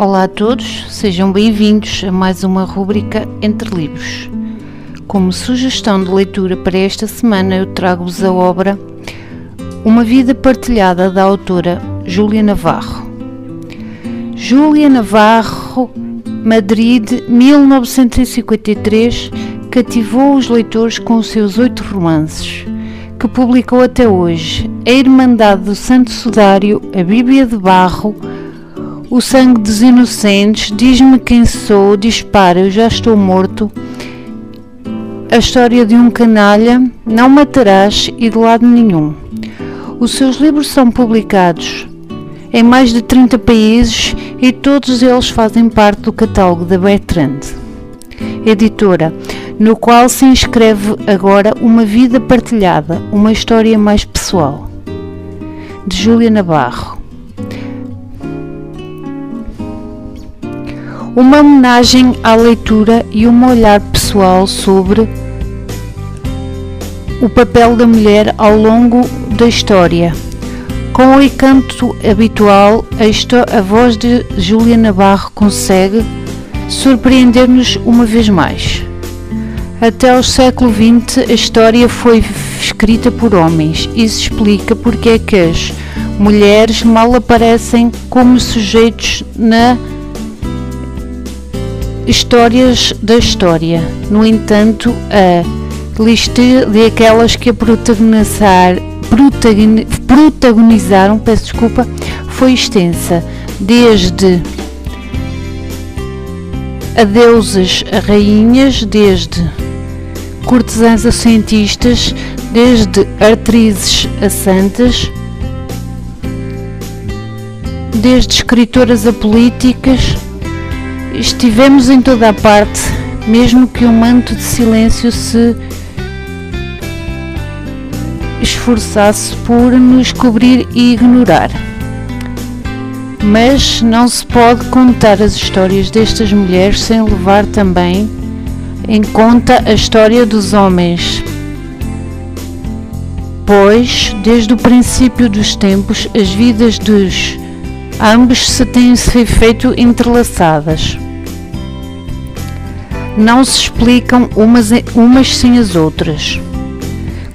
Olá a todos, sejam bem-vindos a mais uma rúbrica Entre Livros. Como sugestão de leitura para esta semana, eu trago-vos a obra Uma Vida Partilhada da autora Júlia Navarro. Júlia Navarro, Madrid, 1953, cativou os leitores com os seus oito romances, que publicou até hoje A Irmandade do Santo Sudário, A Bíblia de Barro, O Sangue dos Inocentes, Diz-me Quem Sou, Dispara, Eu Já Estou Morto, A História de um Canalha, Não Matarás e De Lado Nenhum. Os seus livros são publicados em mais de 30 países e todos eles fazem parte do catálogo da Bertrand, editora, no qual se inscreve agora Uma Vida Partilhada, uma história mais pessoal, de Júlia Navarro. Uma homenagem à leitura e um olhar pessoal sobre o papel da mulher ao longo da história com o encanto habitual, a, a voz de Júlia Navarro consegue surpreender-nos uma vez mais. Até ao século XX, a história foi escrita por homens. Isso explica porque é que as mulheres mal aparecem como sujeitos na histórias da história. No entanto, a lista de aquelas que a protagonizar protagonizaram, peço desculpa, foi extensa, desde a deuses a rainhas, desde cortesãs a cientistas, desde atrizes a santas, desde escritoras a políticas, estivemos em toda a parte, mesmo que um manto de silêncio se esforçasse por nos cobrir e ignorar. Mas não se pode contar as histórias destas mulheres sem levar também em conta a história dos homens. Pois, desde o princípio dos tempos, as vidas dos ambos se têm se feito entrelaçadas. Não se explicam umas, umas sem as outras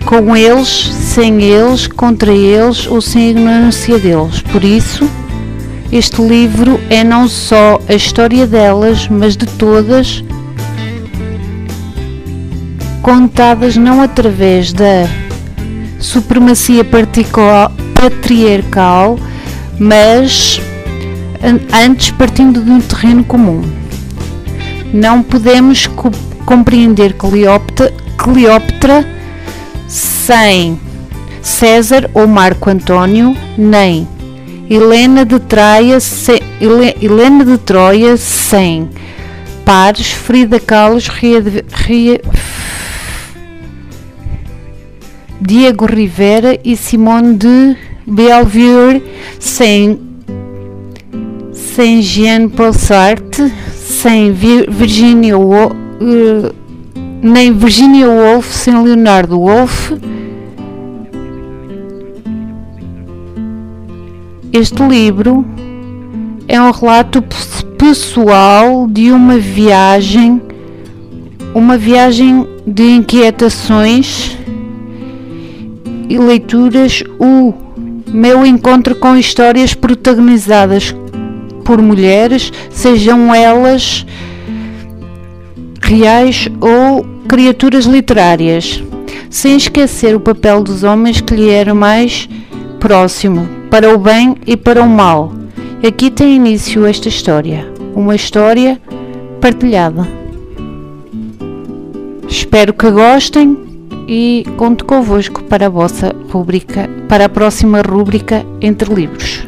com eles, sem eles, contra eles ou sem a ignorância deles. Por isso, este livro é não só a história delas, mas de todas, contadas não através da supremacia patriarcal, mas antes partindo de um terreno comum. Não podemos compreender Cleópatra, Cleópatra sem César ou Marco Antônio, nem Helena de Troia, sem, Helena de Troia sem Pares, Frida Kahlo, Diego Rivera e Simone de Bellevue sem Jean Paul Sartre, sem Virginia Woolf, uh, nem Virginia Woolf sem Leonardo Woolf. Este livro é um relato pessoal de uma viagem, uma viagem de inquietações e leituras, o meu encontro com histórias protagonizadas por mulheres, sejam elas reais ou criaturas literárias, sem esquecer o papel dos homens que lhe era mais próximo, para o bem e para o mal. Aqui tem início esta história, uma história partilhada. Espero que gostem e conto convosco para a vossa rubrica, para a próxima rubrica Entre Livros.